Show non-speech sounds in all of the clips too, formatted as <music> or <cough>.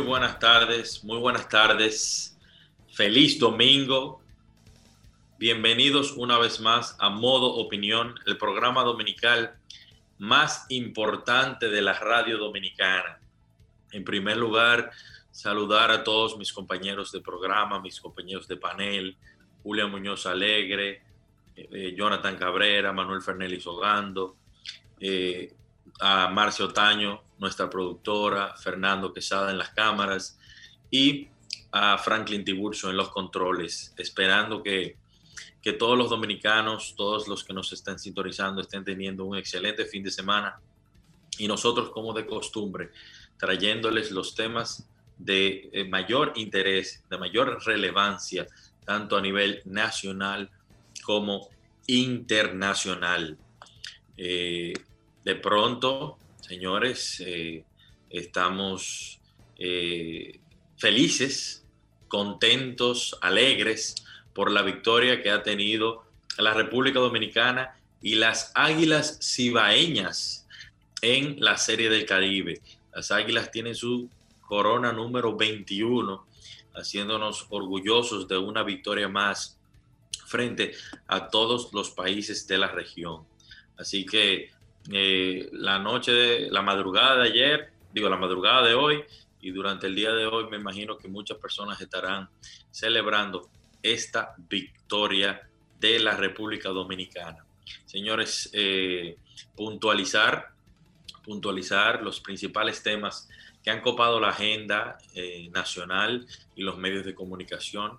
Muy buenas tardes, muy buenas tardes. Feliz domingo. Bienvenidos una vez más a Modo Opinión, el programa dominical más importante de la radio dominicana. En primer lugar, saludar a todos mis compañeros de programa, mis compañeros de panel, Julia Muñoz Alegre, eh, Jonathan Cabrera, Manuel Fernández Ogando, eh, a Marcio Otaño, nuestra productora, Fernando Quesada en las cámaras y a Franklin Tiburcio en los controles, esperando que, que todos los dominicanos, todos los que nos están sintonizando estén teniendo un excelente fin de semana y nosotros como de costumbre, trayéndoles los temas de eh, mayor interés, de mayor relevancia, tanto a nivel nacional como internacional. Eh, de pronto, señores, eh, estamos eh, felices, contentos, alegres por la victoria que ha tenido la República Dominicana y las Águilas Cibaeñas en la Serie del Caribe. Las Águilas tienen su corona número 21, haciéndonos orgullosos de una victoria más frente a todos los países de la región. Así que eh, la noche, de, la madrugada de ayer, digo, la madrugada de hoy y durante el día de hoy me imagino que muchas personas estarán celebrando esta victoria de la República Dominicana. Señores, eh, puntualizar, puntualizar los principales temas que han copado la agenda eh, nacional y los medios de comunicación.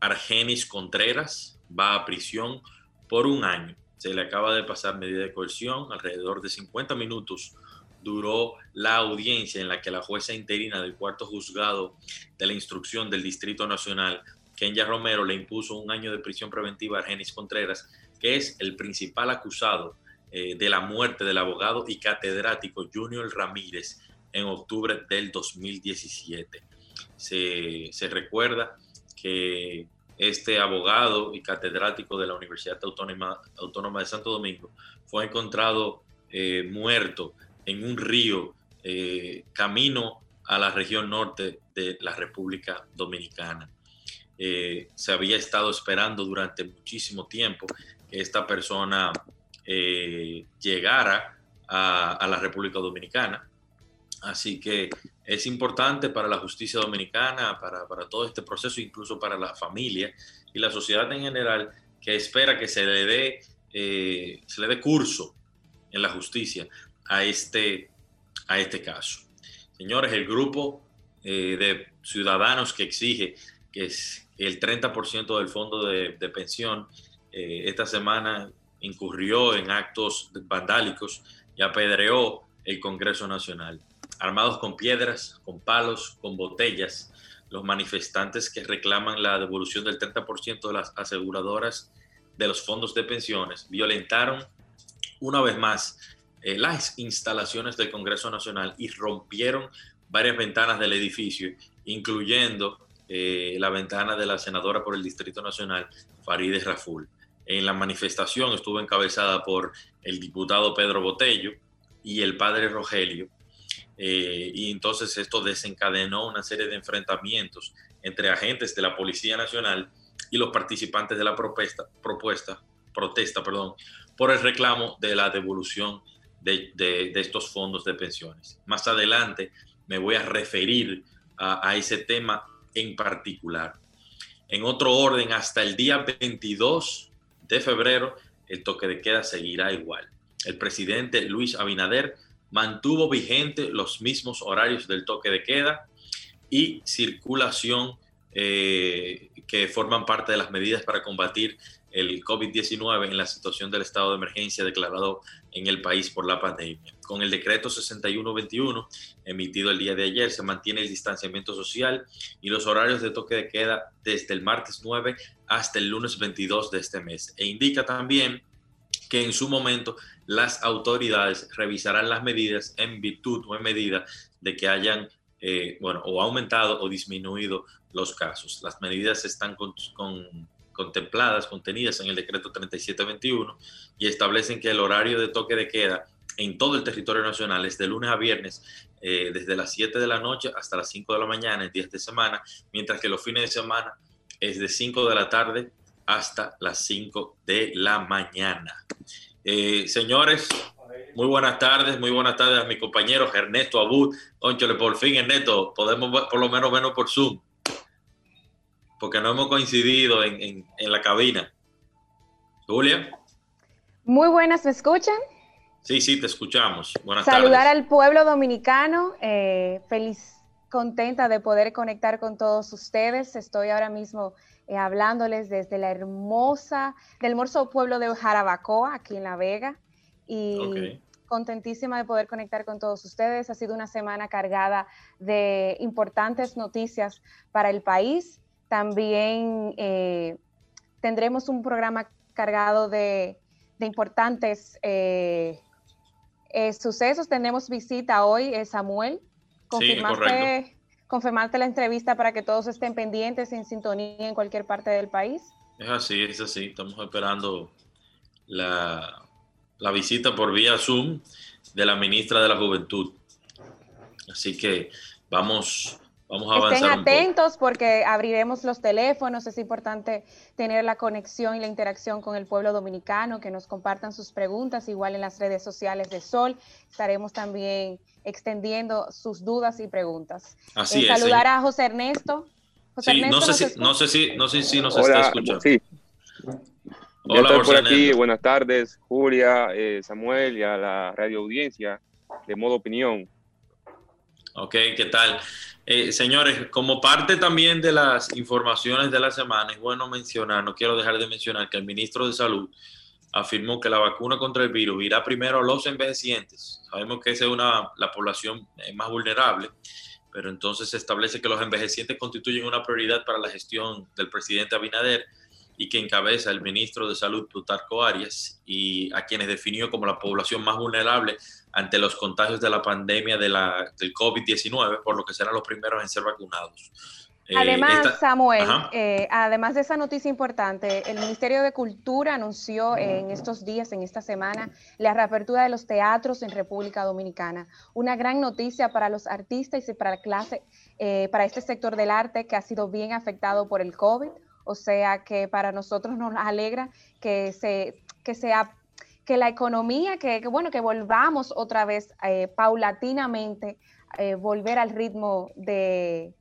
Argenis Contreras va a prisión por un año se le acaba de pasar medida de coerción, alrededor de 50 minutos duró la audiencia en la que la jueza interina del cuarto juzgado de la instrucción del Distrito Nacional, Kenya Romero, le impuso un año de prisión preventiva a Argenis Contreras, que es el principal acusado eh, de la muerte del abogado y catedrático Junior Ramírez en octubre del 2017. Se, se recuerda que este abogado y catedrático de la Universidad Autónoma, de Santo Domingo fue encontrado eh, muerto en un río eh, camino a la región norte de la República Dominicana. Eh, se había estado esperando durante muchísimo tiempo que esta persona llegara a la República Dominicana. Así que es importante para la justicia dominicana, para, todo este proceso, incluso para la familia y la sociedad en general, que espera que se le dé, eh, se le dé curso en la justicia a este, a este caso. Señores, el grupo eh, de ciudadanos que exige que es el 30% del fondo de, pensión eh, esta semana incurrió en actos vandálicos y apedreó el Congreso Nacional armados con piedras, con palos, con botellas, los manifestantes que reclaman la devolución del 30% de las aseguradoras de los fondos de pensiones violentaron una vez más eh, las instalaciones del Congreso Nacional y rompieron varias ventanas del edificio, incluyendo eh, la ventana de la senadora por el Distrito Nacional, Farideh Raful. En la manifestación estuvo encabezada por el diputado Pedro Botello y el padre Rogelio, eh, y entonces esto desencadenó una serie de enfrentamientos entre agentes de la Policía Nacional y los participantes de la propuesta, protesta perdón, por el reclamo de la devolución de, de, estos fondos de pensiones. Más adelante me voy a referir a, a ese tema en particular. En otro orden, hasta el día 22 de febrero, el toque de queda seguirá igual. El presidente Luis Abinader mantuvo vigente los mismos horarios del toque de queda y circulación eh, que forman parte de las medidas para combatir el COVID-19 en la situación del estado de emergencia declarado en el país por la pandemia. Con el decreto 6121 emitido el día de ayer se mantiene el distanciamiento social y los horarios de toque de queda desde el martes 9 hasta el lunes 22 de este mes. E indica también que en su momento las autoridades revisarán las medidas en virtud o en medida de que hayan, eh, bueno, o aumentado o disminuido los casos. Las medidas están con, contempladas, contenidas en el decreto 3721 y establecen que el horario de toque de queda en todo el territorio nacional es de lunes a viernes, eh, desde las 7 de la noche hasta las 5 de la mañana en días de semana, mientras que los fines de semana es de 5 de la tarde hasta las 5 de la mañana. Eh, señores, muy buenas tardes, muy buenas tardes a mi compañero Ernesto Abud. Conchole, por fin, Ernesto, podemos por lo menos vernos por Zoom porque no hemos coincidido en, la cabina. Julia. Muy buenas, ¿me escuchan? Sí, sí, te escuchamos. Buenas Saludar al pueblo dominicano, eh, feliz, contenta de poder conectar con todos ustedes. Estoy ahora mismo eh, hablándoles desde la hermosa, del hermoso pueblo de Jarabacoa, aquí en La Vega. Y contentísima de poder conectar con todos ustedes. Ha sido una semana cargada de importantes noticias para el país también eh, tendremos un programa cargado de, importantes eh, eh, sucesos. Tenemos visita hoy, Samuel. Confirmaste, confirmarte la entrevista para que todos estén pendientes en sintonía en cualquier parte del país. Es así, es así. Estamos esperando la, la visita por vía Zoom de la ministra de la Juventud. Así que vamos Vamos a avanzar. Estén atentos porque abriremos los teléfonos. Es importante tener la conexión y la interacción con el pueblo dominicano, que nos compartan sus preguntas, igual en las redes sociales de Sol. Estaremos también extendiendo sus dudas y preguntas. Así eh, es. Saludar a José Ernesto. José sí, no, sé si, no, sé si, no sé si nos está escuchando. Sí. Hola, estoy por aquí. Buenas tardes, Julia, eh, Samuel y a la radio audiencia de Modo Opinión. Ok, ¿qué tal? Eh, señores, como parte también de las informaciones de la semana, es bueno mencionar, no quiero dejar de mencionar que el ministro de Salud afirmó que la vacuna contra el virus irá primero a los envejecientes. Sabemos que esa es una, la población eh, más vulnerable, pero entonces se establece que los envejecientes constituyen una prioridad para la gestión del presidente Abinader y que encabeza el ministro de Salud Plutarco Arias y a quienes definió como la población más vulnerable ante los contagios de la pandemia de la, del COVID-19, por lo que serán los primeros en ser vacunados. Eh, además, Samuel, eh, además de esa noticia importante, el Ministerio de Cultura anunció en estos días, en esta semana, la reapertura de los teatros en República Dominicana. Una gran noticia para los artistas y para la clase, eh, para este sector del arte que ha sido bien afectado por el COVID. O sea que para nosotros nos alegra que se, que sea que la economía, que, bueno, que volvamos otra vez eh, paulatinamente, eh, volver al ritmo de,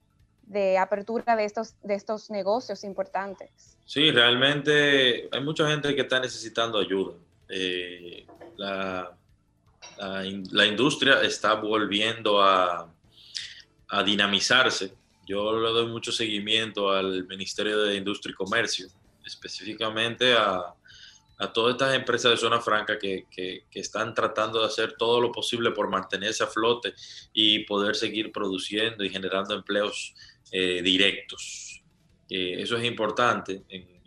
apertura de estos, de estos negocios importantes. Sí, realmente hay mucha gente que está necesitando ayuda. Eh, la, la, industria está volviendo a, a dinamizarse. Yo le doy mucho seguimiento al Ministerio de Industria y Comercio, específicamente a, a todas estas empresas de zona franca que, están tratando de hacer todo lo posible por mantenerse a flote y poder seguir produciendo y generando empleos eh, directos. eso es importante en,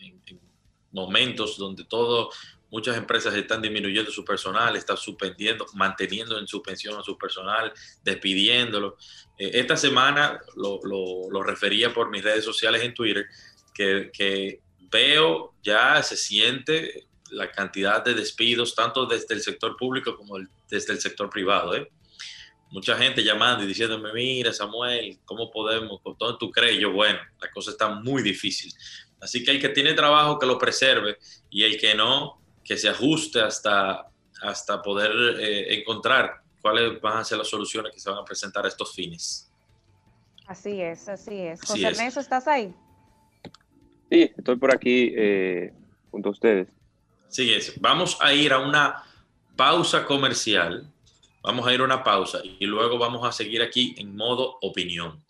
momentos donde todo, muchas empresas están disminuyendo su personal, están suspendiendo, manteniendo en suspensión a su personal, despidiéndolo. Eh, esta semana lo, refería por mis redes sociales en Twitter, que, que veo, ya se siente la cantidad de despidos, tanto desde el sector público como desde el sector privado. ¿eh? Mucha gente llamando y diciéndome, mira Samuel, ¿cómo podemos? ¿Con todo tú crees? Yo, bueno, la cosa está muy difícil. Así que el que tiene trabajo, que lo preserve y el que no, que se ajuste hasta, hasta poder eh, encontrar cuáles van a ser las soluciones que se van a presentar a estos fines. Así es, así es. José Ernesto, ¿estás ahí? Sí, estoy por aquí eh, junto a ustedes. Sí, Vamos a ir a una pausa comercial. Vamos a ir a una pausa y luego vamos a seguir aquí en modo opinión.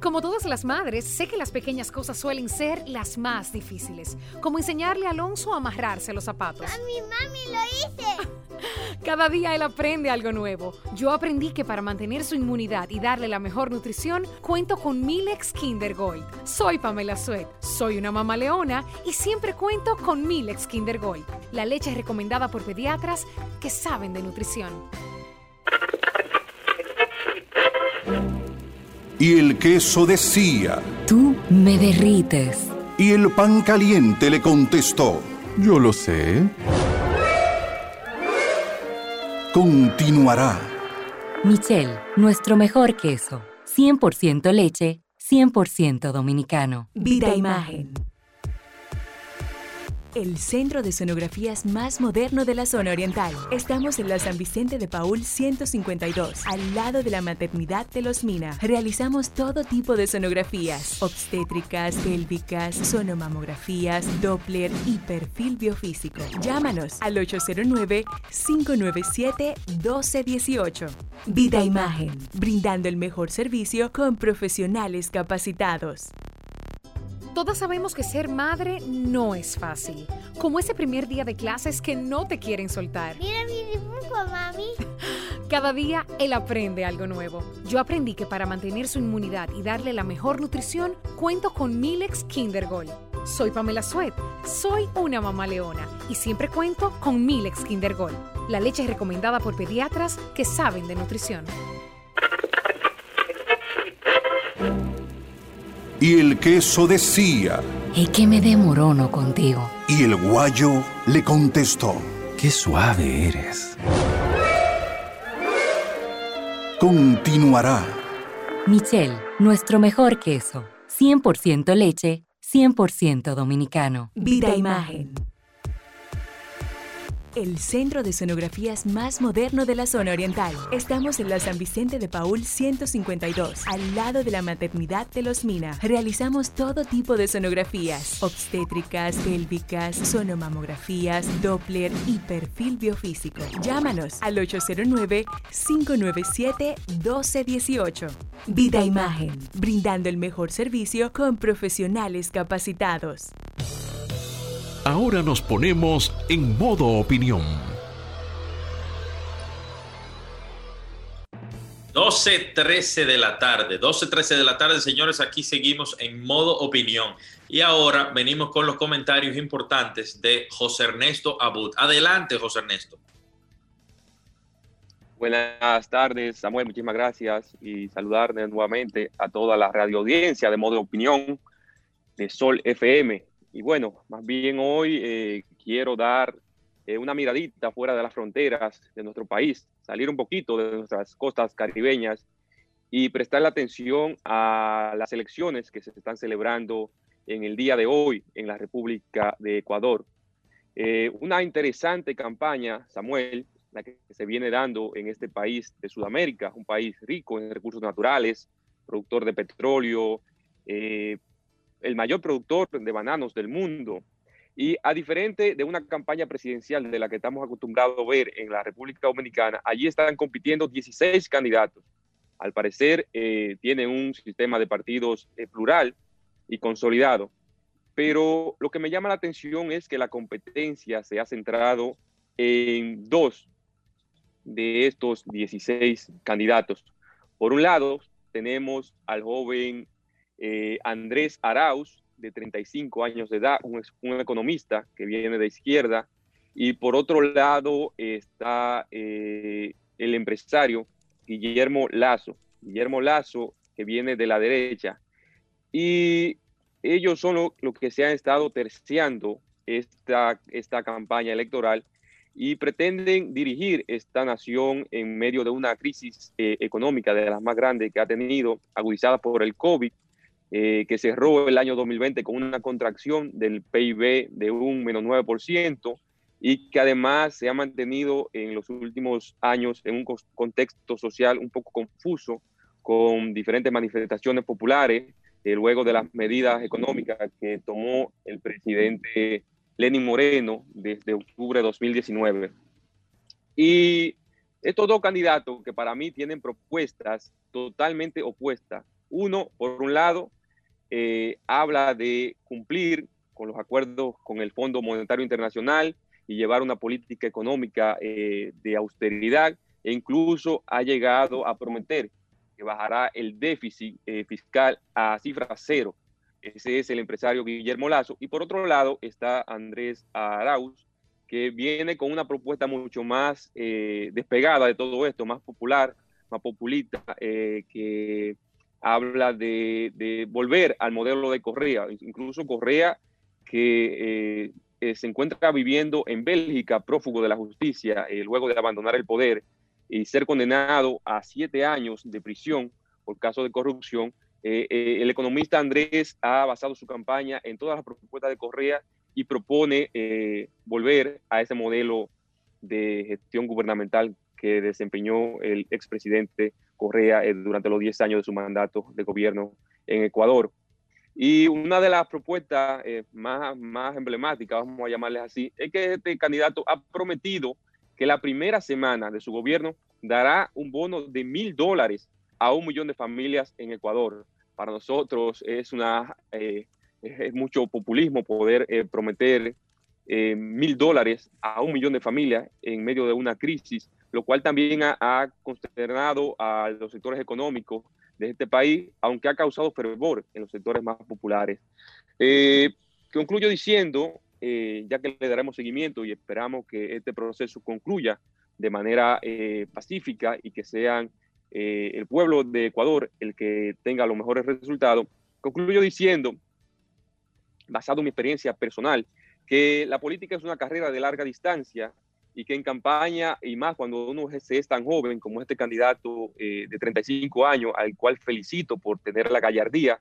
Como todas las madres, sé que las pequeñas cosas suelen ser las más difíciles, como enseñarle a Alonso a amarrarse los zapatos. ¡Mami, mami, lo hice! <laughs> <laughs> Cada día él aprende algo nuevo. Yo aprendí que para mantener su inmunidad y darle la mejor nutrición, cuento con Milex Kinder Gold. Soy Pamela Suet, soy una mamá leona y siempre cuento con Milex Kinder Gold, la leche recomendada por pediatras que saben de nutrición. Y el queso decía, Tú me derrites. Y el pan caliente le contestó, Yo lo sé continuará. Michelle, nuestro mejor queso. 100% leche, 100% dominicano. Vida Imagen el centro de sonografías más moderno de la zona oriental. Estamos en la San Vicente de Paul 152, al lado de la maternidad de Los Mina. Realizamos todo tipo de sonografías, obstétricas, pélvicas, sonomamografías, Doppler y perfil biofísico. Llámanos al 809-597-1218. Vida Imagen, brindando el mejor servicio con profesionales capacitados. Todas sabemos que ser madre no es fácil. Como ese primer día de clases que no te quieren soltar. Mira mi dibujo, mami. <laughs> Cada día él aprende algo nuevo. Yo aprendí que para mantener su inmunidad y darle la mejor nutrición, cuento con Milex Kinder Gold. Soy Pamela Suet, soy una mamá leona y siempre cuento con Milex Kinder Gold, la leche recomendada por pediatras que saben de nutrición. Y el queso decía, ¿Y que me demorono contigo? Y el guayo le contestó, Qué suave eres. Continuará. Michelle, nuestro mejor queso. 100% leche, 100% dominicano. Vida Imagen el centro de sonografías más moderno de la zona oriental. Estamos en la San Vicente de Paul 152, al lado de la maternidad de Los Mina. Realizamos todo tipo de sonografías, obstétricas, pélvicas, sonomamografías, Doppler y perfil biofísico. Llámanos al 809-597-1218. Vida Imagen, brindando el mejor servicio con profesionales capacitados. Ahora nos ponemos en modo opinión. 12.13 de la tarde, 12.13 de la tarde, señores, aquí seguimos en modo opinión. Y ahora venimos con los comentarios importantes de José Ernesto Abud. Adelante, José Ernesto. Buenas tardes, Samuel, muchísimas gracias y saludar nuevamente a toda la radio audiencia de modo opinión de Sol FM. Y bueno, más bien hoy eh, quiero dar eh, una miradita fuera de las fronteras de nuestro país, salir un poquito de nuestras costas caribeñas y prestar la atención a las elecciones que se están celebrando en el día de hoy en la República de Ecuador. Eh, una interesante campaña, Samuel, la que se viene dando en este país de Sudamérica, un país rico en recursos naturales, productor de petróleo, el mayor productor de bananos del mundo. Y a diferente de una campaña presidencial de la que estamos acostumbrados a ver en la República Dominicana, allí están compitiendo 16 candidatos. Al parecer eh, tienen un sistema de partidos eh, plural y consolidado. Pero lo que me llama la atención es que la competencia se ha centrado en dos de estos 16 candidatos. Por un lado, tenemos al joven eh, Andrés Arauz, de 35 años de edad, un, economista que viene de izquierda, y por otro lado está eh, el empresario Guillermo Lazo, Guillermo Lazo, que viene de la derecha, y ellos son lo, que se han estado terciando esta, esta campaña electoral y pretenden dirigir esta nación en medio de una crisis eh, económica de las más grandes que ha tenido, agudizada por el COVID eh, que cerró el año 2020 con una contracción del PIB de un menos 9% y que además se ha mantenido en los últimos años en un contexto social un poco confuso, con diferentes manifestaciones populares, eh, luego de las medidas económicas que tomó el presidente Lenin Moreno desde octubre de 2019. Y estos dos candidatos que para mí tienen propuestas totalmente opuestas Uno, por un lado, eh, habla de cumplir con los acuerdos con el Fondo Monetario Internacional y llevar una política económica eh, de austeridad e incluso ha llegado a prometer que bajará el déficit eh, fiscal a cifra cero. Ese es el empresario Guillermo Lazo. Y por otro lado está Andrés Arauz, que viene con una propuesta mucho más eh, despegada de todo esto, más popular, más populista, que habla de, volver al modelo de Correa. Incluso Correa, que eh, se encuentra viviendo en Bélgica, prófugo de la justicia, eh, luego de abandonar el poder y ser condenado a siete años de prisión por caso de corrupción. Eh, el economista Andrés ha basado su campaña en todas las propuestas de Correa y propone volver a ese modelo de gestión gubernamental que desempeñó el expresidente Correa durante los diez años de su mandato de gobierno en Ecuador. Y una de las propuestas eh, más, más emblemáticas, vamos a llamarles así, es que este candidato ha prometido que la primera semana de su gobierno dará un bono de mil dólares a un millón de familias en Ecuador. Para nosotros es, una, eh, es mucho populismo poder eh, prometer mil dólares a un millón de familias en medio de una crisis, lo cual también ha, ha consternado a los sectores económicos de este país, aunque ha causado fervor en los sectores más populares. Eh, concluyo diciendo, eh, ya que le daremos seguimiento y esperamos que este proceso concluya de manera eh, pacífica y que sean el pueblo de Ecuador el que tenga los mejores resultados, concluyo diciendo, basado en mi experiencia personal, que la política es una carrera de larga distancia y que en campaña, y más cuando uno es tan joven como este candidato eh, de 35 años, al cual felicito por tener la gallardía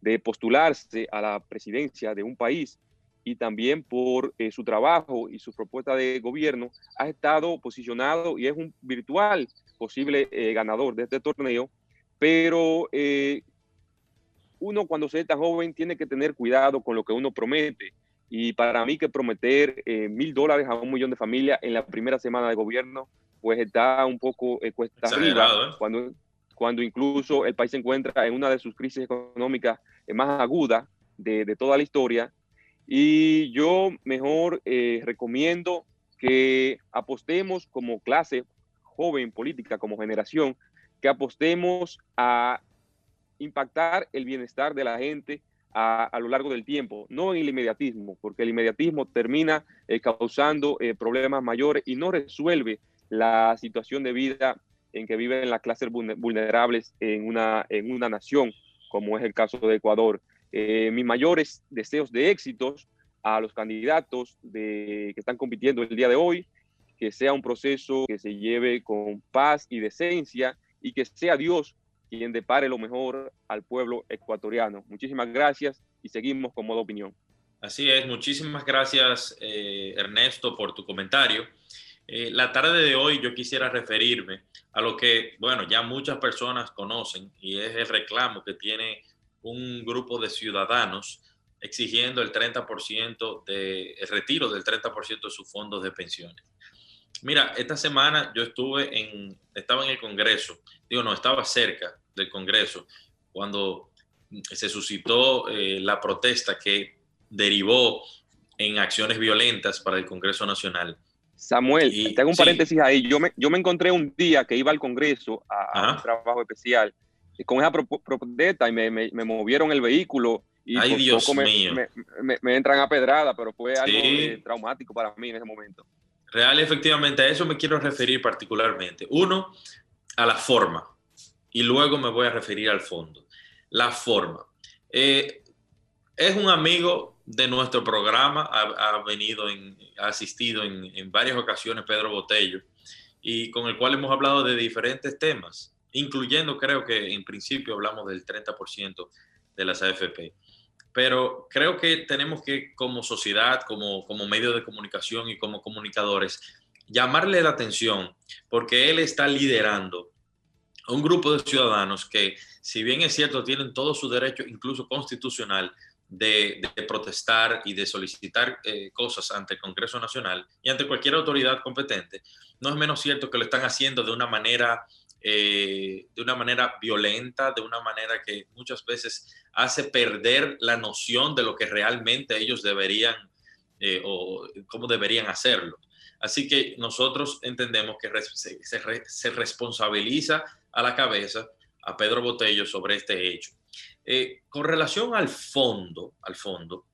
de postularse a la presidencia de un país y también por eh, su trabajo y su propuesta de gobierno, ha estado posicionado y es un virtual posible eh, ganador de este torneo, pero uno cuando se es tan joven tiene que tener cuidado con lo que uno promete y para mí que prometer eh, mil dólares a un millón de familias en la primera semana de gobierno, pues está un poco eh, cuesta arriba, ¿eh? cuando, cuando incluso el país se encuentra en una de sus crisis económicas más agudas de, de, toda la historia. Y yo mejor recomiendo que apostemos como clase joven política, como generación, que apostemos a impactar el bienestar de la gente, a, lo largo del tiempo, no en el inmediatismo, porque el inmediatismo termina eh, causando eh, problemas mayores y no resuelve la situación de vida en que viven las clases vulnerables en una, en una nación, como es el caso de Ecuador. Eh, mis mayores deseos de éxitos a los candidatos que están compitiendo el día de hoy, que sea un proceso que se lleve con paz y decencia y que sea Dios quien depare lo mejor al pueblo ecuatoriano. Muchísimas gracias y seguimos con modo opinión. Así es, muchísimas gracias eh, Ernesto por tu comentario. Eh, la tarde de hoy yo quisiera referirme a lo que, bueno, ya muchas personas conocen y es el reclamo que tiene un grupo de ciudadanos exigiendo el 30% de el retiro del 30% de sus fondos de pensiones. Mira, esta semana yo estuve en, estaba en el Congreso, digo, no, estaba cerca del Congreso cuando se suscitó eh, la protesta que derivó en acciones violentas para el Congreso Nacional. Samuel, y, te hago un paréntesis ahí. Yo me, yo me encontré un día que iba al Congreso a, un trabajo especial con esa protesta y me, me, movieron el vehículo y Ay, Dios mío. Me, entran a pedrada, pero fue algo eh, traumático para mí en ese momento. Real, efectivamente, a eso me quiero referir particularmente. Uno, a la forma, y luego me voy a referir al fondo. La forma. Eh, es un amigo de nuestro programa, ha, venido, en, ha asistido en, en, varias ocasiones Pedro Botello, y con el cual hemos hablado de diferentes temas, incluyendo creo que en principio hablamos del 30% de las AFP pero creo que tenemos que como sociedad, como, como medio de comunicación y como comunicadores, llamarle la atención porque él está liderando un grupo de ciudadanos que, si bien es cierto, tienen todo su derecho, incluso constitucional, de, protestar y de solicitar eh, cosas ante el Congreso Nacional y ante cualquier autoridad competente, no es menos cierto que lo están haciendo de una manera eh, de una manera violenta, de una manera que muchas veces hace perder la noción de lo que realmente ellos deberían eh, o cómo deberían hacerlo. Así que nosotros entendemos que se, responsabiliza a la cabeza a Pedro Botello sobre este hecho. Eh, con relación al fondo, al fondo,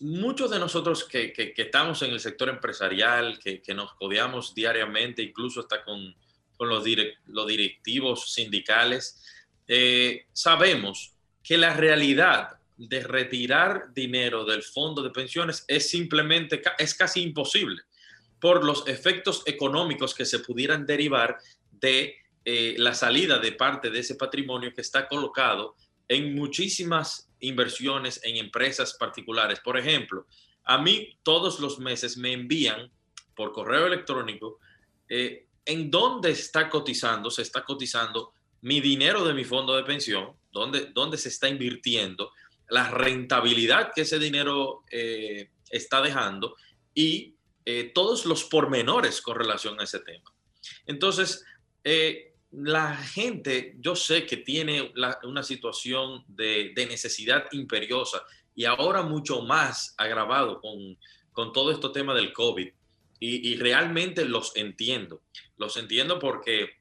muchos de nosotros que, estamos en el sector empresarial, que, nos codeamos diariamente, incluso hasta con con los, los directivos sindicales, eh, sabemos que la realidad de retirar dinero del fondo de pensiones es simplemente, es casi imposible por los efectos económicos que se pudieran derivar de eh, la salida de parte de ese patrimonio que está colocado en muchísimas inversiones en empresas particulares. Por ejemplo, a mí todos los meses me envían por correo electrónico eh, en dónde está cotizando, se está cotizando mi dinero de mi fondo de pensión, dónde, dónde se está invirtiendo, la rentabilidad que ese dinero eh, está dejando y eh, todos los pormenores con relación a ese tema. Entonces, eh, la gente, yo sé que tiene una situación de, necesidad imperiosa y ahora mucho más agravado con, con todo este tema del COVID y, realmente los entiendo. Los entiendo porque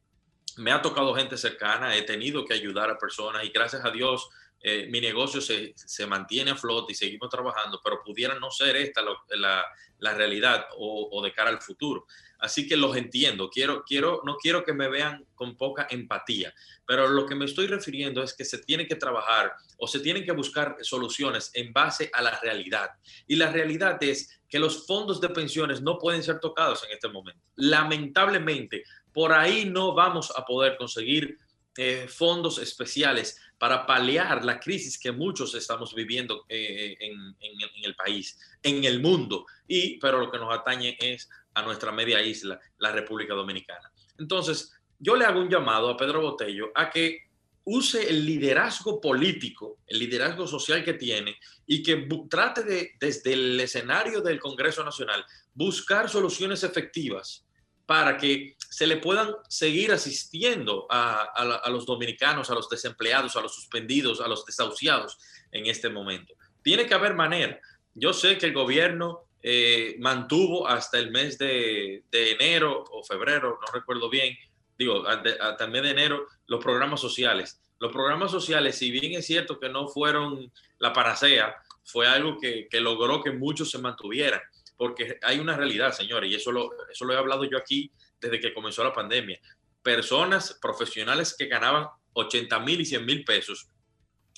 me ha tocado gente cercana, he tenido que ayudar a personas y gracias a Dios eh, mi negocio se, se, mantiene a flote y seguimos trabajando, pero pudiera no ser esta la, la, realidad o, o, de cara al futuro. Así que los entiendo, quiero, quiero, no quiero que me vean con poca empatía, pero lo que me estoy refiriendo es que se tiene que trabajar o se tienen que buscar soluciones en base a la realidad. Y la realidad es que los fondos de pensiones no pueden ser tocados en este momento. Lamentablemente, por ahí no vamos a poder conseguir eh, fondos especiales para paliar la crisis que muchos estamos viviendo eh, en, el país, en el mundo, y pero lo que nos atañe es a nuestra media isla, la República Dominicana. Entonces, yo le hago un llamado a Pedro Botello a que use el liderazgo político, el liderazgo social que tiene y que trate de, desde el escenario del Congreso Nacional, buscar soluciones efectivas para que se le puedan seguir asistiendo a, los dominicanos, a los desempleados, a los suspendidos, a los desahuciados en este momento. Tiene que haber manera. Yo sé que el gobierno eh, mantuvo hasta el mes de, enero o febrero, no recuerdo bien, digo, hasta el mes de enero, los programas sociales. Los programas sociales, si bien es cierto que no fueron la panacea, fue algo que, que logró que muchos se mantuvieran porque hay una realidad, señores, y eso lo, eso lo he hablado yo aquí desde que comenzó la pandemia. Personas profesionales que ganaban 80 mil y 100 mil pesos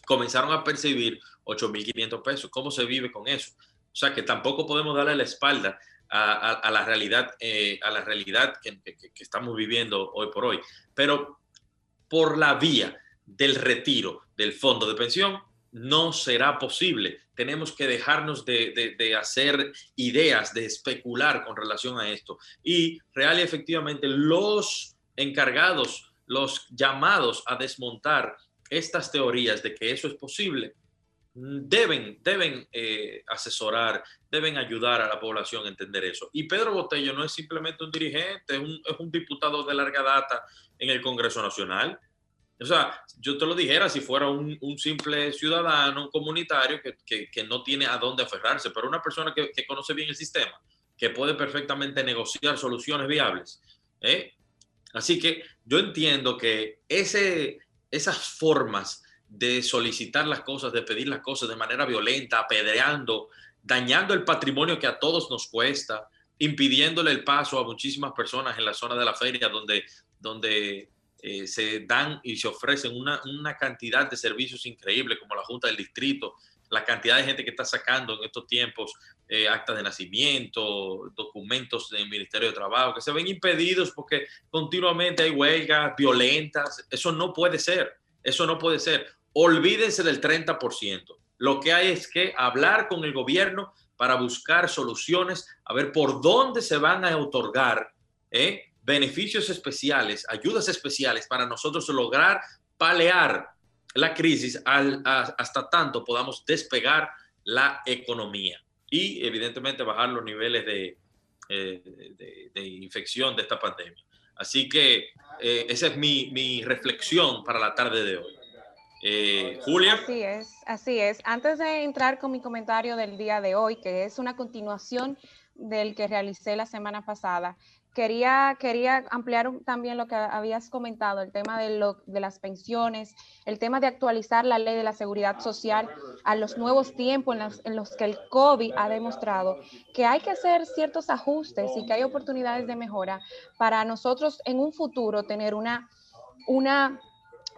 comenzaron a percibir 8 mil 500 pesos. ¿Cómo se vive con eso? O sea que tampoco podemos darle la espalda a, la realidad, eh, a la realidad que, estamos viviendo hoy por hoy. Pero por la vía del retiro del fondo de pensión, no será posible. Tenemos que dejarnos de, hacer ideas, de especular con relación a esto. Y real y efectivamente los encargados, los llamados a desmontar estas teorías de que eso es posible, deben, deben eh, asesorar, deben ayudar a la población a entender eso. Y Pedro Botello no es simplemente un dirigente, es un diputado de larga data en el Congreso Nacional o sea, yo te lo dijera si fuera un, simple ciudadano, un comunitario que, no tiene a dónde aferrarse, pero una persona que, conoce bien el sistema, que puede perfectamente negociar soluciones viables. ¿eh? Así que yo entiendo que ese, esas formas de solicitar las cosas, de pedir las cosas de manera violenta, apedreando, dañando el patrimonio que a todos nos cuesta, impidiéndole el paso a muchísimas personas en la zona de la feria donde, donde eh, se dan y se ofrecen una, una, cantidad de servicios increíbles como la Junta del Distrito, la cantidad de gente que está sacando en estos tiempos eh, actas de nacimiento, documentos del Ministerio de Trabajo, que se ven impedidos porque continuamente hay huelgas violentas. Eso no puede ser, eso no puede ser. Olvídense del 30%. Lo que hay es que hablar con el gobierno para buscar soluciones, a ver por dónde se van a otorgar ¿eh? beneficios especiales, ayudas especiales para nosotros lograr palear la crisis hasta tanto podamos despegar la economía y evidentemente bajar los niveles de, eh, infección de esta pandemia. Así que eh, esa es mi, reflexión para la tarde de hoy. Eh, Julia. Así es, así es. Antes de entrar con mi comentario del día de hoy, que es una continuación del que realicé la semana pasada, Quería, quería ampliar también lo que habías comentado, el tema de, lo, de las pensiones, el tema de actualizar la ley de la seguridad social a los nuevos tiempos en los, en los que el COVID ha demostrado que hay que hacer ciertos ajustes y que hay oportunidades de mejora para nosotros en un futuro tener una, una,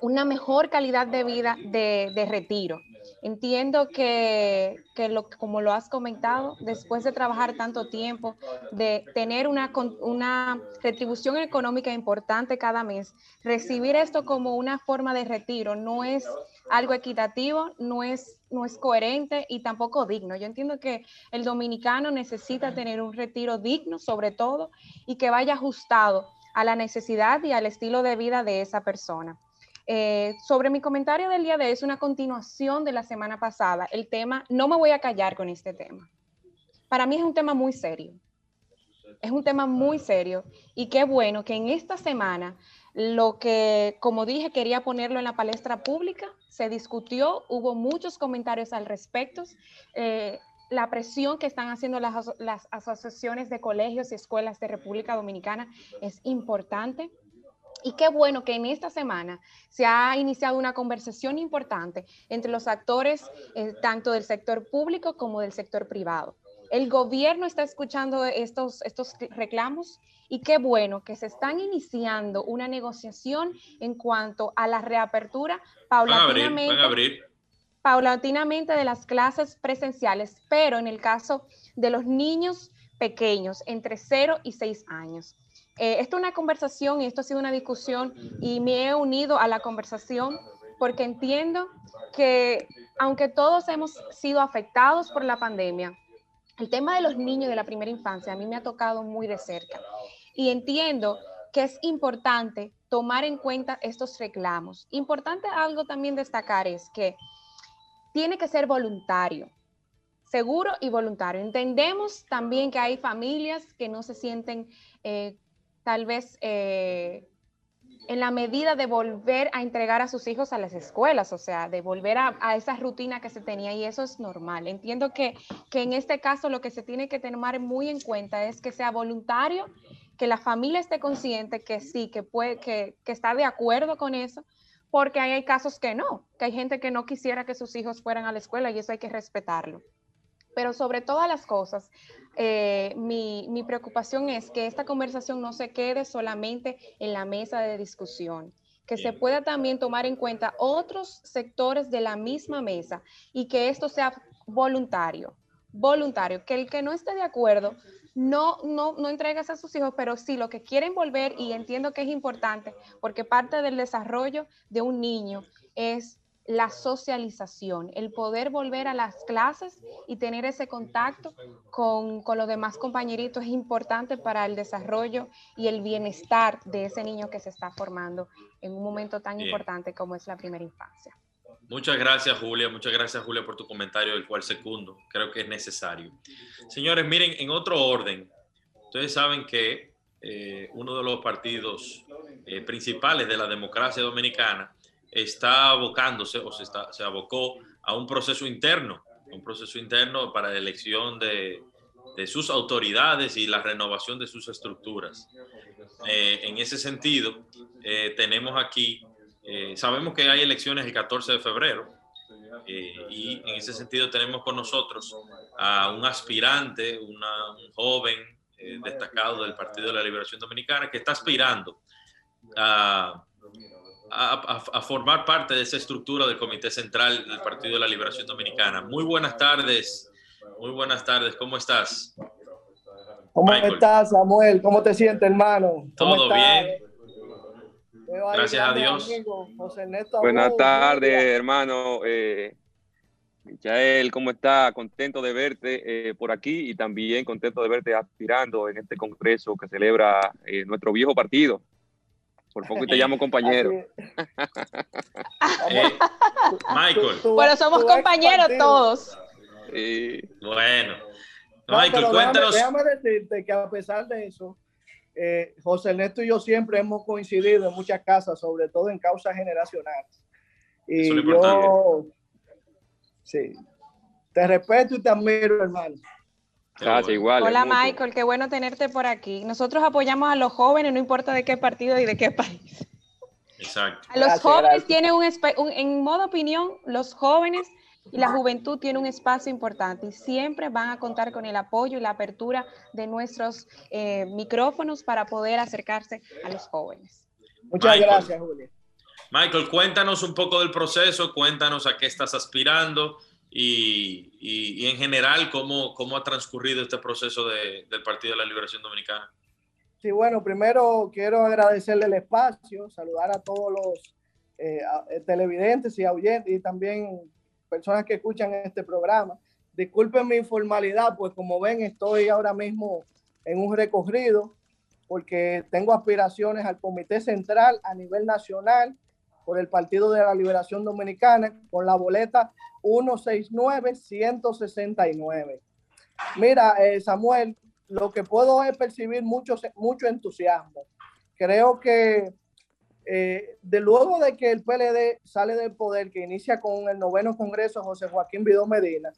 una mejor calidad de vida de, de retiro. Entiendo que, que lo, como lo has comentado, después de trabajar tanto tiempo, de tener una, una retribución económica importante cada mes, recibir esto como una forma de retiro no es algo equitativo, no es, no es coherente y tampoco digno. Yo entiendo que el dominicano necesita tener un retiro digno, sobre todo, y que vaya ajustado a la necesidad y al estilo de vida de esa persona. Eh, sobre mi comentario del día de hoy, es una continuación de la semana pasada. El tema, no me voy a callar con este tema. Para mí es un tema muy serio. Es un tema muy serio y qué bueno que en esta semana lo que, como dije, quería ponerlo en la palestra pública, se discutió, hubo muchos comentarios al respecto. Eh, la presión que están haciendo las, las asociaciones de colegios y escuelas de República Dominicana es importante. Y qué bueno que en esta semana se ha iniciado una conversación importante entre los actores eh, tanto del sector público como del sector privado. El gobierno está escuchando estos, estos reclamos y qué bueno que se están iniciando una negociación en cuanto a la reapertura paulatinamente, paulatinamente de las clases presenciales, pero en el caso de los niños pequeños entre 0 y 6 años. Eh, esto es una conversación y esto ha sido una discusión y me he unido a la conversación porque entiendo que aunque todos hemos sido afectados por la pandemia, el tema de los niños de la primera infancia a mí me ha tocado muy de cerca y entiendo que es importante tomar en cuenta estos reclamos. Importante algo también destacar es que tiene que ser voluntario, seguro y voluntario. Entendemos también que hay familias que no se sienten eh, tal vez eh, en la medida de volver a entregar a sus hijos a las escuelas, o sea, de volver a, esa rutina que se tenía y eso es normal. Entiendo que, en este caso lo que se tiene que tener muy en cuenta es que sea voluntario, que la familia esté consciente que sí, que, puede, que, que está de acuerdo con eso, porque hay casos que no, que hay gente que no quisiera que sus hijos fueran a la escuela y eso hay que respetarlo. Pero sobre todas las cosas, eh, mi, mi, preocupación es que esta conversación no se quede solamente en la mesa de discusión, que se pueda también tomar en cuenta otros sectores de la misma mesa y que esto sea voluntario, voluntario, que el que no esté de acuerdo no, no, no entregues a sus hijos, pero sí lo que quieren volver, y entiendo que es importante, porque parte del desarrollo de un niño es la socialización, el poder volver a las clases y tener ese contacto con, los demás compañeritos es importante para el desarrollo y el bienestar de ese niño que se está formando en un momento tan importante como es la primera infancia. Muchas gracias, Julia. Muchas gracias, Julia, por tu comentario, el cual secundo. Creo que es necesario. Señores, miren, en otro orden, ustedes saben que eh, uno de los partidos eh, principales de la democracia dominicana está abocándose o se, está, se abocó a un proceso interno, un proceso interno para la elección de, de sus autoridades y la renovación de sus estructuras. Eh, en ese sentido, eh, tenemos aquí, eh, sabemos que hay elecciones el 14 de febrero y en ese sentido tenemos con nosotros a un aspirante, un joven destacado del Partido de la Liberación Dominicana que está aspirando a a, formar parte de esa estructura del Comité Central del Partido de la Liberación Dominicana. Muy buenas tardes, muy buenas tardes, ¿cómo estás? ¿Cómo estás, Samuel? ¿Cómo te sientes, hermano? Todo bien. Gracias a Dios. Buenas tardes, hermano. Eh, Michael, ¿cómo está? Contento de verte eh, por aquí y también contento de verte aspirando en este congreso que celebra eh, nuestro viejo partido, por poco te llamo compañero. <laughs> Eh, Michael. Bueno, somos compañeros todos. Bueno. Michael, cuéntanos. Déjame, decirte que a pesar de eso, eh, José Ernesto y yo siempre hemos coincidido en muchas casas, sobre todo en causas generacionales. Y yo, sí, te respeto y te admiro, hermano. Gracias, igual. Hola Michael, qué bueno tenerte por aquí. Nosotros apoyamos a los jóvenes, no importa de qué partido y de qué <laughs> país. Exacto. A los jóvenes tienen un, un, en modo opinión, los jóvenes y la juventud tiene un espacio importante y siempre van a contar con el apoyo y la apertura de nuestros eh, micrófonos para poder acercarse a los jóvenes. Muchas gracias, Julia. Michael, cuéntanos un poco del proceso, cuéntanos a qué estás aspirando y, y, en general cómo, cómo, ha transcurrido este proceso de, del Partido de la Liberación Dominicana. Sí, bueno, primero quiero agradecerle el espacio, saludar a todos los eh, televidentes y oyentes y también personas que escuchan este programa. Disculpen mi informalidad, pues como ven estoy ahora mismo en un recorrido porque tengo aspiraciones al Comité Central a nivel nacional por el Partido de la Liberación Dominicana con la boleta 169-169. Mira, eh, Samuel, lo que puedo es percibir mucho, mucho entusiasmo. Creo que eh, de luego de que el PLD sale del poder, que inicia con el noveno Congreso José Joaquín Vidó Medina,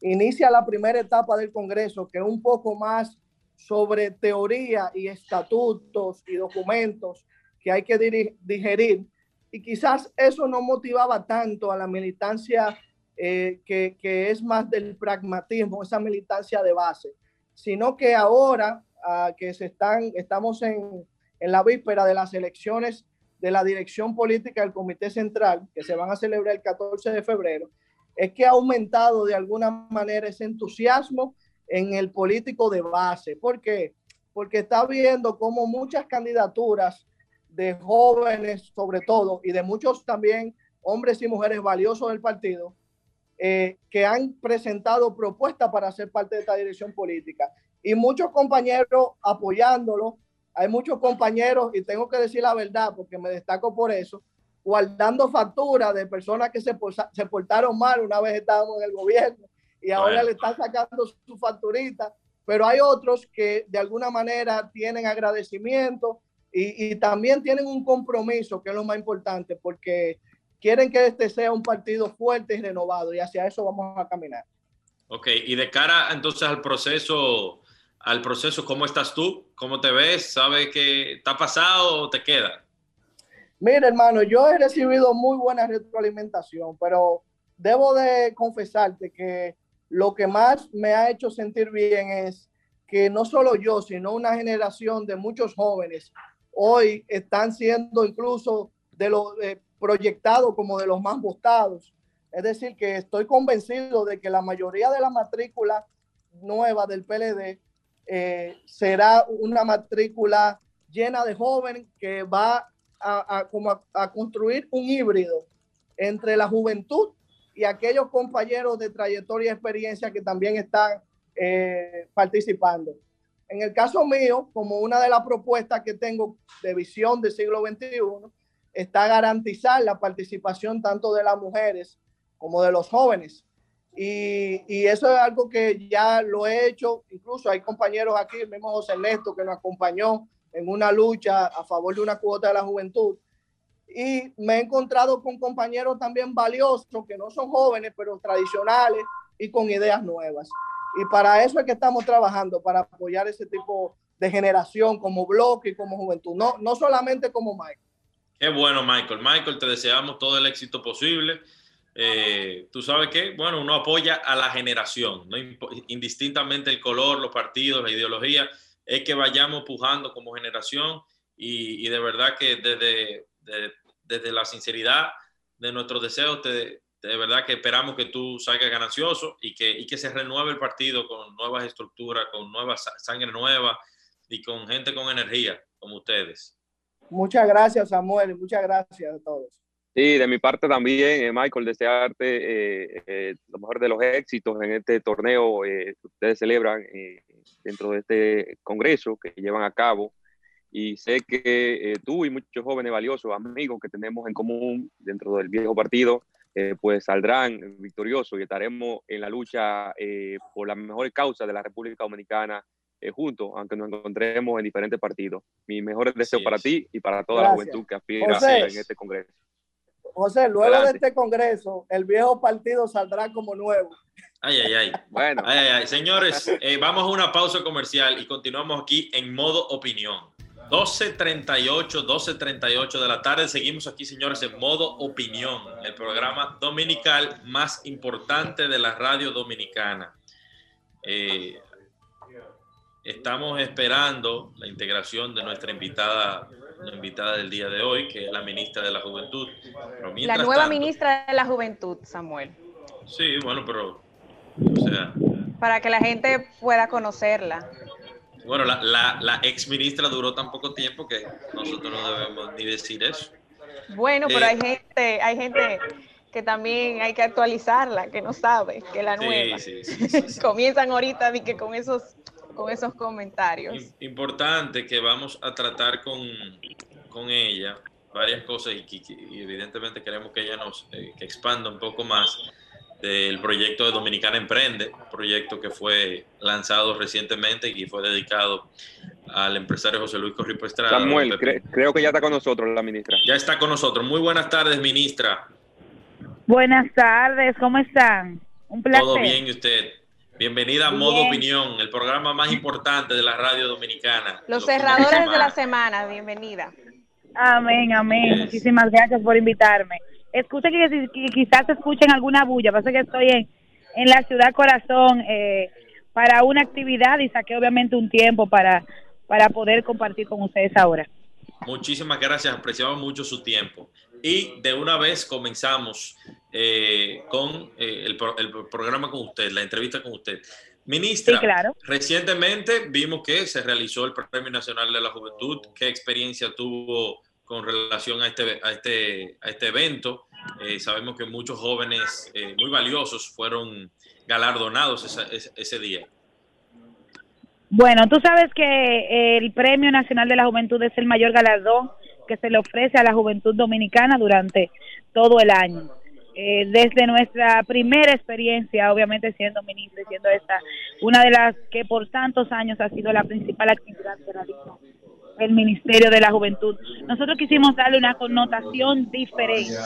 inicia la primera etapa del Congreso, que es un poco más sobre teoría y estatutos y documentos que hay que digerir. Y quizás eso no motivaba tanto a la militancia eh, que, es más del pragmatismo, esa militancia de base, sino que ahora ah, que se están, estamos en, en la víspera de las elecciones de la dirección política del Comité Central, que se van a celebrar el 14 de febrero, es que ha aumentado de alguna manera ese entusiasmo en el político de base. ¿Por qué? Porque está viendo como muchas candidaturas de jóvenes, sobre todo, y de muchos también hombres y mujeres valiosos del partido, eh, que han presentado propuestas para ser parte de esta dirección política. Y muchos compañeros apoyándolo, hay muchos compañeros, y tengo que decir la verdad porque me destaco por eso, guardando facturas de personas que se, se portaron mal una vez estábamos en el gobierno y ahora le están sacando su facturita, pero hay otros que de alguna manera tienen agradecimiento y, y, también tienen un compromiso, que es lo más importante, porque quieren que este sea un partido fuerte y renovado y hacia eso vamos a caminar. Ok, y de cara entonces al proceso al proceso, ¿cómo estás tú? ¿Cómo te ves? ¿Sabes qué está pasado o te queda? Mira, hermano, yo he recibido muy buena retroalimentación, pero debo de confesarte que lo que más me ha hecho sentir bien es que no solo yo, sino una generación de muchos jóvenes hoy están siendo incluso de los eh, proyectados como de los más votados. Es decir, que estoy convencido de que la mayoría de la matrícula nueva del PLD eh, será una matrícula llena de jóvenes que va a, a, construir un híbrido entre la juventud y aquellos compañeros de trayectoria y experiencia que también están eh, participando. En el caso mío, como una de las propuestas que tengo de visión del siglo XXI, está garantizar la participación tanto de las mujeres como de los jóvenes y, eso es algo que ya lo he hecho, incluso hay compañeros aquí, el mismo José Ernesto, que nos acompañó en una lucha a favor de una cuota de la juventud. Y me he encontrado con compañeros también valiosos, que no son jóvenes, pero tradicionales y con ideas nuevas. Y para eso es que estamos trabajando, para apoyar ese tipo de generación como bloque y como juventud, no, no solamente como Michael. Qué bueno, Michael. Michael, te deseamos todo el éxito posible eh, tú sabes que, bueno, uno apoya a la generación, ¿no? indistintamente el color, los partidos, la ideología, es que vayamos pujando como generación y, de verdad que desde, desde la sinceridad de nuestros deseos, de verdad que esperamos que tú salgas ganancioso y que, y que se renueve el partido con nuevas estructuras, con nueva sangre nueva y con gente con energía como ustedes. Muchas gracias, Samuel, muchas gracias a todos. Sí, de mi parte también, eh, Michael, desearte eh, eh, lo mejor de los éxitos en este torneo que ustedes celebran dentro de este congreso que llevan a cabo. Y sé que tú y muchos jóvenes valiosos, amigos que tenemos en común dentro del viejo partido, pues saldrán victoriosos y estaremos en la lucha por la mejor causa de la República Dominicana eh, juntos, aunque nos encontremos en diferentes partidos. Mi mejores deseos para ti y para toda Gracias. la juventud que aspira José. a en este Congreso. José, luego Adelante. de este congreso, el viejo partido saldrá como nuevo. Ay, ay, ay. <laughs> Bueno. Ay, ay, ay. Señores, eh, vamos a una pausa comercial y continuamos aquí en modo opinión. 12.38, 12.38 de la tarde. Seguimos aquí, señores, en modo opinión, el programa dominical más importante de la radio dominicana. Eh, estamos esperando la integración de nuestra invitada, la invitada del día de hoy, que es la ministra de la Juventud. Pero La nueva tanto- ministra de la Juventud, Samuel, Sí, bueno, pero, o sea, para que la gente pueda conocerla. Bueno, la, la, la ex ministra duró tan poco tiempo que nosotros no debemos ni decir eso. Bueno, pero Eh, hay gente, hay gente que también hay que actualizarla, que no sabe que la Sí, nueva. sí, sí. <laughs> Comienzan ahorita que con esos, con esos comentarios. Im- Importante que vamos a tratar con, con ella varias cosas y, que- que- y evidentemente queremos que ella nos eh, que expanda un poco más del proyecto de Dominicana Emprende, proyecto que fue lanzado recientemente y fue dedicado al empresario José Luis Corripo Estrada. Samuel, cre- creo que ya está con nosotros la ministra. Ya está con nosotros. Muy buenas tardes, ministra. Buenas tardes, ¿cómo están? Un placer. Todo bien, ¿y usted? Bienvenida a Bien. Modo Opinión, el programa más importante de la radio dominicana. Los cerradores de la semana, bienvenida. Amén, amén. Yes. Muchísimas gracias por invitarme. Escuchen que, que quizás escuchen alguna bulla, pasa que estoy en, en la ciudad corazón eh, para una actividad y saqué obviamente un tiempo para, para poder compartir con ustedes ahora. Muchísimas gracias, apreciamos mucho su tiempo. Y de una vez comenzamos eh, con eh, el, pro- el programa con usted, la entrevista con usted. Ministra, Sí, claro. recientemente vimos que se realizó el Premio Nacional de la Juventud. ¿Qué experiencia tuvo con relación a este, a este, a este evento? Eh, sabemos que muchos jóvenes eh, muy valiosos fueron galardonados esa- ese, ese día. Bueno, tú sabes que el Premio Nacional de la Juventud es el mayor galardón que se le ofrece a la juventud dominicana durante todo el año. Eh, desde nuestra primera experiencia, obviamente siendo ministra siendo esta una de las que por tantos años ha sido la principal actividad que realizó el Ministerio de la Juventud. Nosotros quisimos darle una connotación diferente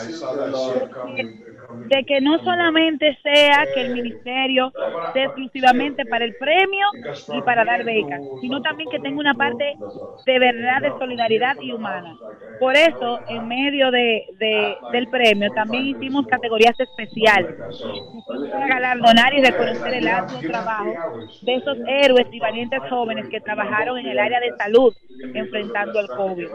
de que no solamente sea que el ministerio sea exclusivamente para el premio y para dar becas, sino también que tenga una parte de verdad de solidaridad y humana. Por eso, en medio de, de- del premio, también hicimos categorías especiales para galardonar y reconocer el arduo trabajo de esos héroes y valientes jóvenes que trabajaron en el área de salud enfrentando el COVID.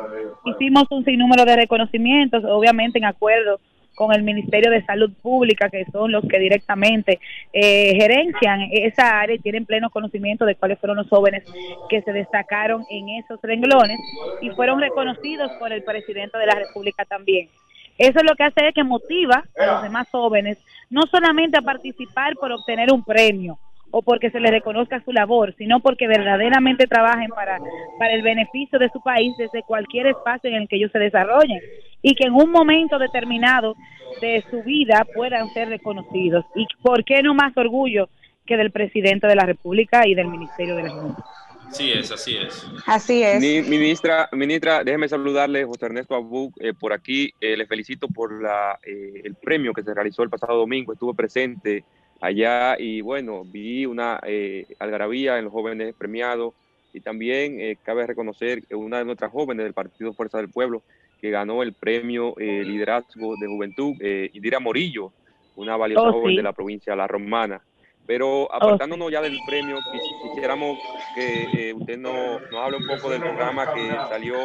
Hicimos un sinnúmero de reconocimientos, obviamente en acuerdo con el Ministerio de Salud Pública, que son los que directamente eh, gerencian esa área y tienen pleno conocimiento de cuáles fueron los jóvenes que se destacaron en esos renglones y fueron reconocidos por el presidente de la República también. Eso es lo que hace es que motiva a los demás jóvenes no solamente a participar por obtener un premio o porque se les reconozca su labor, sino porque verdaderamente trabajen para, para el beneficio de su país desde cualquier espacio en el que ellos se desarrollen y que en un momento determinado de su vida puedan ser reconocidos. ¿Y por qué no más orgullo que del presidente de la República y del Ministerio de la Juventud? Sí es, así es. Así es. Mi- ministra, ministra, déjeme saludarle, José Ernesto Abuc, eh, por aquí. eh, le felicito por la, eh, el premio que se realizó el pasado domingo. Estuve presente allá y bueno, vi una eh, algarabía en los jóvenes premiados y también eh, cabe reconocer que una de nuestras jóvenes del Partido Fuerza del Pueblo que ganó el premio eh, Liderazgo de Juventud, Indira Morillo, una valiosa Oh, joven sí. de la provincia de La Romana. Pero apartándonos ya del premio, quis- quisiéramos que usted nos, nos hable un poco del programa que salió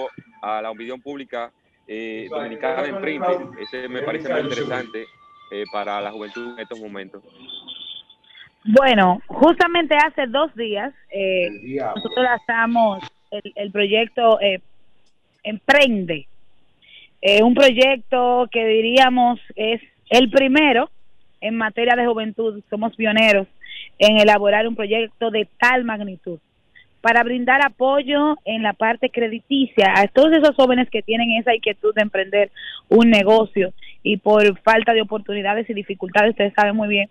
a la opinión pública dominicana en print. Ese me parece muy interesante eh, para la juventud en estos momentos. Bueno, justamente hace dos días eh, nosotros lanzamos el, el proyecto eh, Emprende, Eh, un proyecto que diríamos es el primero en materia de juventud, somos pioneros en elaborar un proyecto de tal magnitud para brindar apoyo en la parte crediticia a todos esos jóvenes que tienen esa inquietud de emprender un negocio y por falta de oportunidades y dificultades, ustedes saben muy bien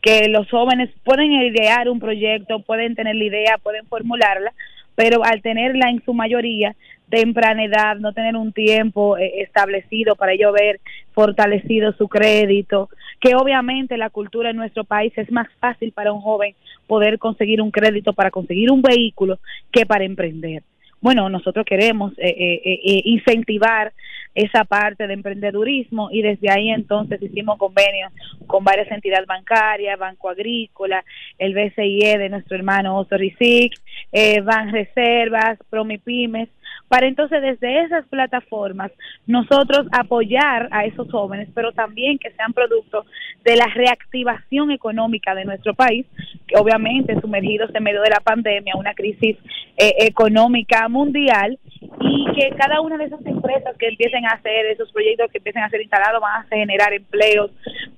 que los jóvenes pueden idear un proyecto, pueden tener la idea, pueden formularla, pero al tenerla en su mayoría temprana edad, no tener un tiempo eh, establecido para ello ver fortalecido su crédito, que obviamente la cultura en nuestro país es más fácil para un joven poder conseguir un crédito para conseguir un vehículo que para emprender. Bueno, nosotros queremos eh, eh, incentivar esa parte de emprendedurismo y desde ahí entonces hicimos convenios con varias entidades bancarias, Banco Agrícola, el BCIE de nuestro hermano Oso Risic, eh, Ban Reservas, Promipymes, para entonces desde esas plataformas nosotros apoyar a esos jóvenes, pero también que sean producto de la reactivación económica de nuestro país, que obviamente sumergidos en medio de la pandemia, una crisis eh, económica mundial, y que cada una de esas empresas que empiecen a hacer esos proyectos que empiecen a ser instalados van a generar empleos,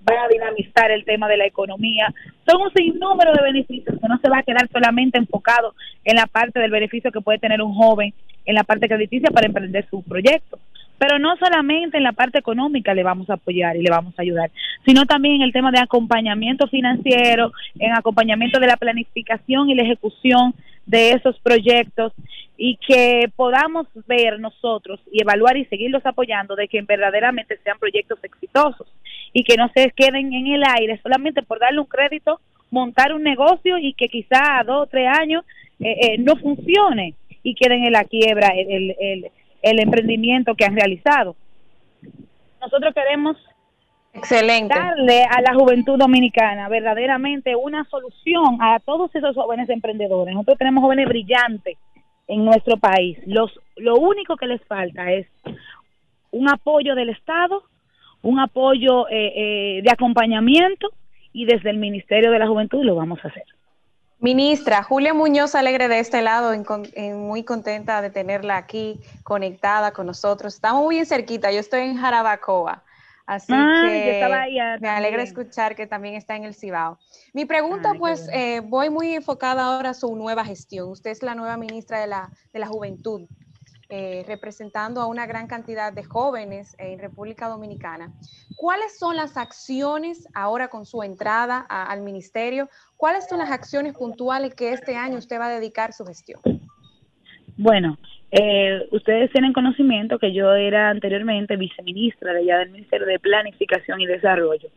van a dinamizar el tema de la economía. Son un sinnúmero de beneficios que no se va a quedar solamente enfocado en la parte del beneficio que puede tener un joven en la parte crediticia para emprender su proyecto. Pero no solamente en la parte económica le vamos a apoyar y le vamos a ayudar, sino también en el tema de acompañamiento financiero, en acompañamiento de la planificación y la ejecución de esos proyectos y que podamos ver nosotros y evaluar y seguirlos apoyando de que verdaderamente sean proyectos exitosos y que no se queden en el aire solamente por darle un crédito, montar un negocio y que quizá a dos o tres años eh, eh, no funcione y queden en la quiebra el, el, el emprendimiento que han realizado. Nosotros queremos Excelente. darle a la juventud dominicana verdaderamente una solución a todos esos jóvenes emprendedores. Nosotros tenemos jóvenes brillantes en nuestro país. Los, lo único que les falta es un apoyo del Estado, un apoyo eh, eh, de acompañamiento y desde el Ministerio de la Juventud lo vamos a hacer. Ministra, Julia Muñoz alegre de este lado, muy contenta de tenerla aquí conectada con nosotros. Estamos muy cerquita, yo estoy en Jarabacoa, así Ah, que allá me alegra escuchar que también está en el Cibao. Mi pregunta, Ay, pues, eh, voy muy enfocada ahora a su nueva gestión. Usted es la nueva ministra de la, de la Juventud, eh, representando a una gran cantidad de jóvenes en República Dominicana. ¿Cuáles son las acciones ahora con su entrada al ministerio? ¿Cuáles son las acciones puntuales que este año usted va a dedicar su gestión? Bueno, eh, ustedes tienen conocimiento que yo era anteriormente viceministra de allá del Ministerio de Planificación y Desarrollo.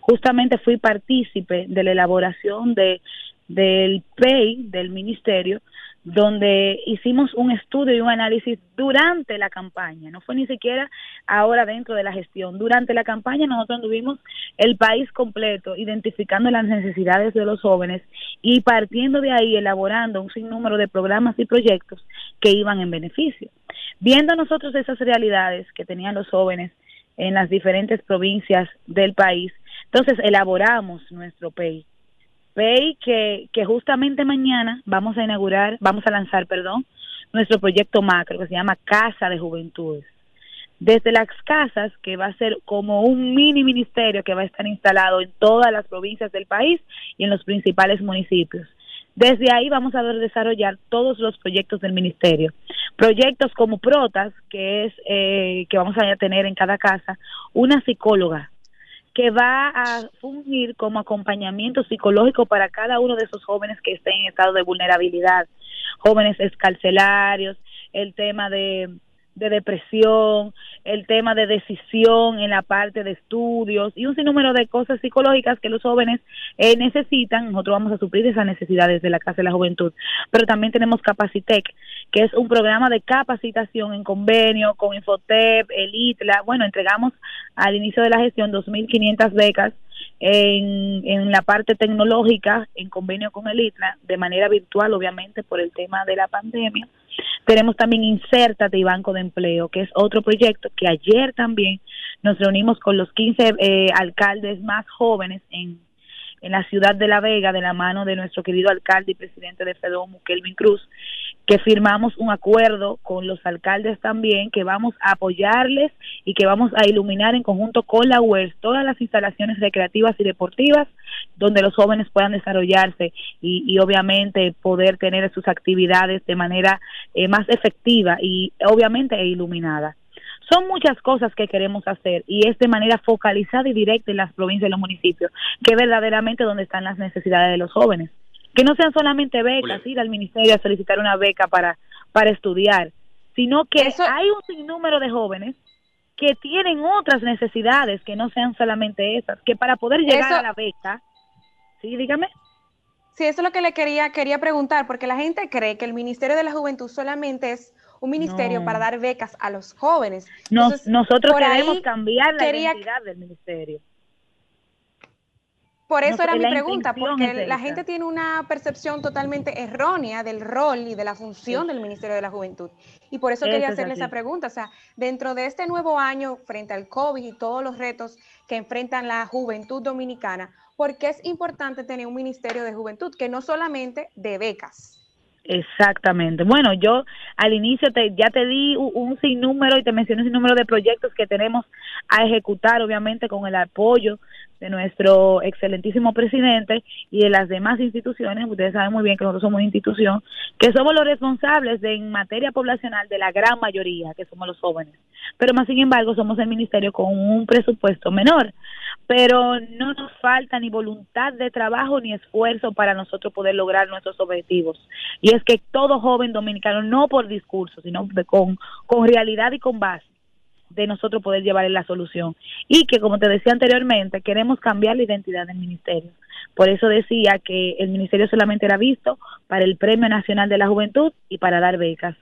Justamente fui partícipe de la elaboración de del PEI del ministerio, donde hicimos un estudio y un análisis durante la campaña, no fue ni siquiera ahora dentro de la gestión. Durante la campaña nosotros tuvimos el país completo identificando las necesidades de los jóvenes y partiendo de ahí elaborando un sinnúmero de programas y proyectos que iban en beneficio. Viendo nosotros esas realidades que tenían los jóvenes en las diferentes provincias del país, entonces elaboramos nuestro PEI. PEI que, que justamente mañana vamos a inaugurar, vamos a lanzar, perdón, nuestro proyecto macro que se llama Casa de Juventudes. Desde las casas, que va a ser como un mini ministerio que va a estar instalado en todas las provincias del país y en los principales municipios. Desde ahí vamos a desarrollar todos los proyectos del ministerio. Proyectos como Protas, que es eh, que vamos a tener en cada casa, una psicóloga que va a fungir como acompañamiento psicológico para cada uno de esos jóvenes que estén en estado de vulnerabilidad, jóvenes escarcelarios, el tema de, de depresión, el tema de decisión en la parte de estudios y un sinnúmero de cosas psicológicas que los jóvenes eh, necesitan. Nosotros vamos a suplir esas necesidades de la Casa de la Juventud. Pero también tenemos Capacitec, que es un programa de capacitación en convenio con Infotep, el ITLA. Bueno, entregamos al inicio de la gestión 2.500 becas en, en la parte tecnológica en convenio con el ITLA, de manera virtual, obviamente, por el tema de la pandemia. Tenemos también Insértate y Banco de Empleo, que es otro proyecto que ayer también nos reunimos con los 15 eh, alcaldes más jóvenes en, en la ciudad de La Vega, de la mano de nuestro querido alcalde y presidente de FEDOMU, Kelvin Cruz, que firmamos un acuerdo con los alcaldes también, que vamos a apoyarles y que vamos a iluminar en conjunto con la UERS todas las instalaciones recreativas y deportivas donde los jóvenes puedan desarrollarse y, obviamente poder tener sus actividades de manera eh, más efectiva y obviamente e iluminada. Son muchas cosas que queremos hacer y es de manera focalizada y directa en las provincias y los municipios, que es verdaderamente donde están las necesidades de los jóvenes. Que no sean solamente becas, ir al ministerio a solicitar una beca para, para estudiar, sino que hay un sinnúmero de jóvenes que tienen otras necesidades que no sean solamente esas, que para poder llegar a la beca, sí, dígame. Sí, eso es lo que le quería, quería preguntar, porque la gente cree que el Ministerio de la Juventud solamente es un ministerio para dar becas a los jóvenes. nosotros queremos cambiar la identidad del ministerio. Por eso era mi pregunta, porque la gente tiene una percepción totalmente errónea del rol y de la función del Ministerio de la Juventud. Y por eso quería hacerle esa pregunta. O sea, dentro de este nuevo año, frente al COVID y todos los retos que enfrentan la juventud dominicana, ¿por qué es importante tener un Ministerio de Juventud que no solamente de becas? Exactamente. Bueno, yo al inicio te, ya te di un, sinnúmero y te mencioné un sinnúmero de proyectos que tenemos a ejecutar, obviamente con el apoyo de nuestro excelentísimo presidente y de las demás instituciones. Ustedes saben muy bien que nosotros somos una institución que somos los responsables de en materia poblacional de la gran mayoría, que somos los jóvenes. Pero más sin embargo somos el ministerio con un presupuesto menor. Pero no nos falta ni voluntad de trabajo ni esfuerzo para nosotros poder lograr nuestros objetivos. Y es que todo joven dominicano, no por discurso, sino con, con realidad y con base, de nosotros poder llevar la solución. Y que, como te decía anteriormente, queremos cambiar la identidad del ministerio. Por eso decía que el ministerio solamente era visto para el Premio Nacional de la Juventud y para dar becas.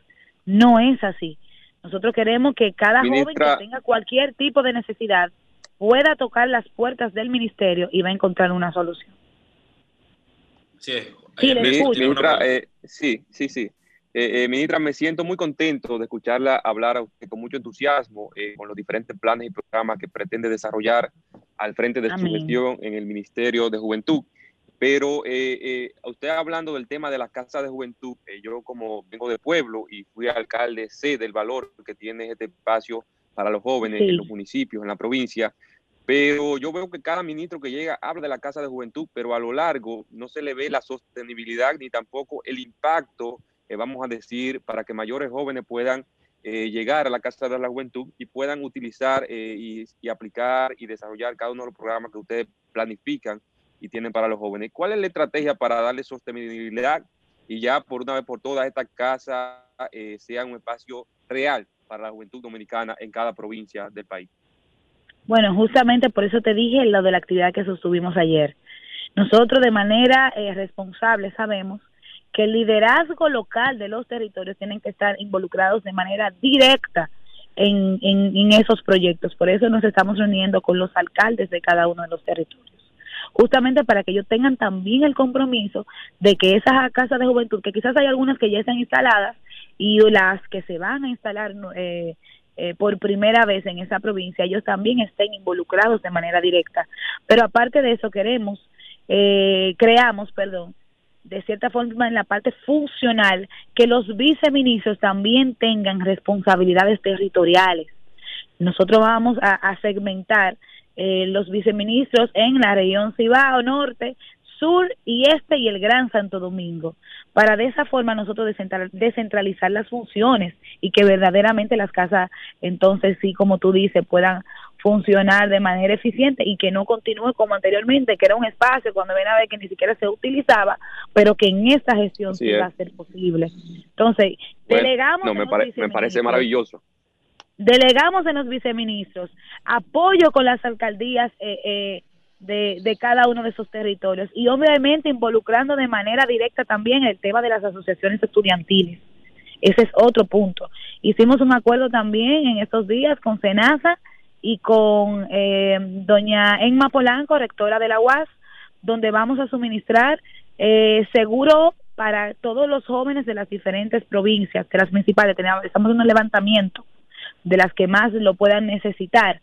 No es así. Nosotros queremos que cada joven que tenga cualquier tipo de necesidad pueda tocar las puertas del ministerio y va a encontrar una solución. Sí, sí, eh, sí, sí, sí. Eh, eh, ministra, me siento muy contento de escucharla hablar a usted con mucho entusiasmo eh, con los diferentes planes y programas que pretende desarrollar al frente de su gestión en el Ministerio de Juventud. Pero usted hablando del tema de las casas de juventud, yo como vengo de pueblo y fui alcalde, sé del valor que tiene este espacio para los jóvenes en los municipios, en la provincia. Pero yo veo que cada ministro que llega habla de la casa de juventud, pero a lo largo no se le ve la sostenibilidad ni tampoco el impacto eh, vamos a decir, para que mayores jóvenes puedan eh, llegar a la Casa de la Juventud y puedan utilizar eh, y, aplicar y desarrollar cada uno de los programas que ustedes planifican y tienen para los jóvenes. ¿Cuál es la estrategia para darle sostenibilidad y ya por una vez por todas estas casas sean un espacio real para la juventud dominicana en cada provincia del país? Bueno, justamente por eso te dije lo de la actividad que sostuvimos ayer. Nosotros de manera responsable sabemos que el liderazgo local de los territorios tienen que estar involucrados de manera directa en, esos proyectos. Por eso nos estamos reuniendo con los alcaldes de cada uno de los territorios justamente para que ellos tengan también el compromiso de que esas casas de juventud, que quizás hay algunas que ya están instaladas y las que se van a instalar eh, eh, por primera vez en esa provincia, ellos también estén involucrados de manera directa. Pero aparte de eso, queremos, eh, creamos, perdón, de cierta forma en la parte funcional, que los viceministros también tengan responsabilidades territoriales. Nosotros vamos a, segmentar eh, los viceministros en la región Cibao Norte, Sur y Este y el Gran Santo Domingo, para de esa forma nosotros descentralizar las funciones y que verdaderamente las casas, entonces sí, como tú dices, puedan funcionar de manera eficiente y que no continúe como anteriormente, que era un espacio cuando ven a ver que ni siquiera se utilizaba, pero que en esta gestión sí va a ser posible. Entonces, delegamos. No, me, me parece maravilloso. Delegamos en los viceministros apoyo con las alcaldías eh, eh, de, cada uno de esos territorios y obviamente involucrando de manera directa también el tema de las asociaciones estudiantiles. Ese es otro punto. Hicimos un acuerdo también en estos días con SENASA y con eh, doña Enma Polanco, rectora de la UAS, donde vamos a suministrar eh, seguro para todos los jóvenes de las diferentes provincias, de las principales. Tenemos, estamos en un levantamiento de las que más lo puedan necesitar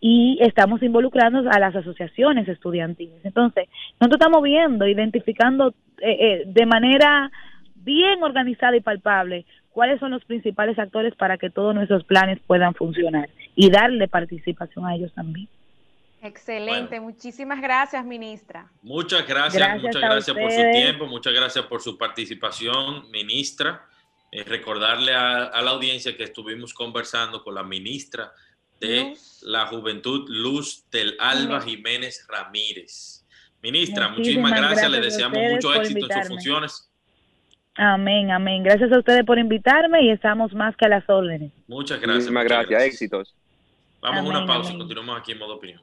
y estamos involucrando a las asociaciones estudiantiles. Entonces, nosotros estamos viendo, identificando eh, eh, de manera bien organizada y palpable cuáles son los principales actores para que todos nuestros planes puedan funcionar y darle participación a ellos también. Excelente, muchísimas gracias, ministra. Muchas gracias, muchas gracias por su tiempo, muchas gracias por su participación, ministra. Eh, recordarle a, a, la audiencia que estuvimos conversando con la ministra de Luz. la Juventud, Luz del Alba Jiménez Ramírez. Ministra, muchísimas, muchísimas gracias, gracias, le deseamos mucho éxito en sus funciones. Amén, amén. Gracias a ustedes por invitarme y estamos más que a las órdenes. Muchas gracias. Muchísimas gracias, gracias, éxitos. Vamos amén, a una pausa, amén. continuamos aquí en modo opinión.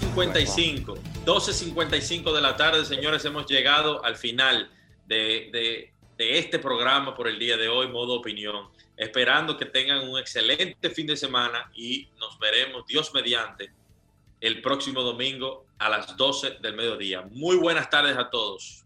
55, 12.55 de la tarde, señores, hemos llegado al final de, de, de este programa por el día de hoy, modo opinión. Esperando que tengan un excelente fin de semana y nos veremos, Dios mediante, el próximo domingo a las 12 del mediodía. Muy buenas tardes a todos.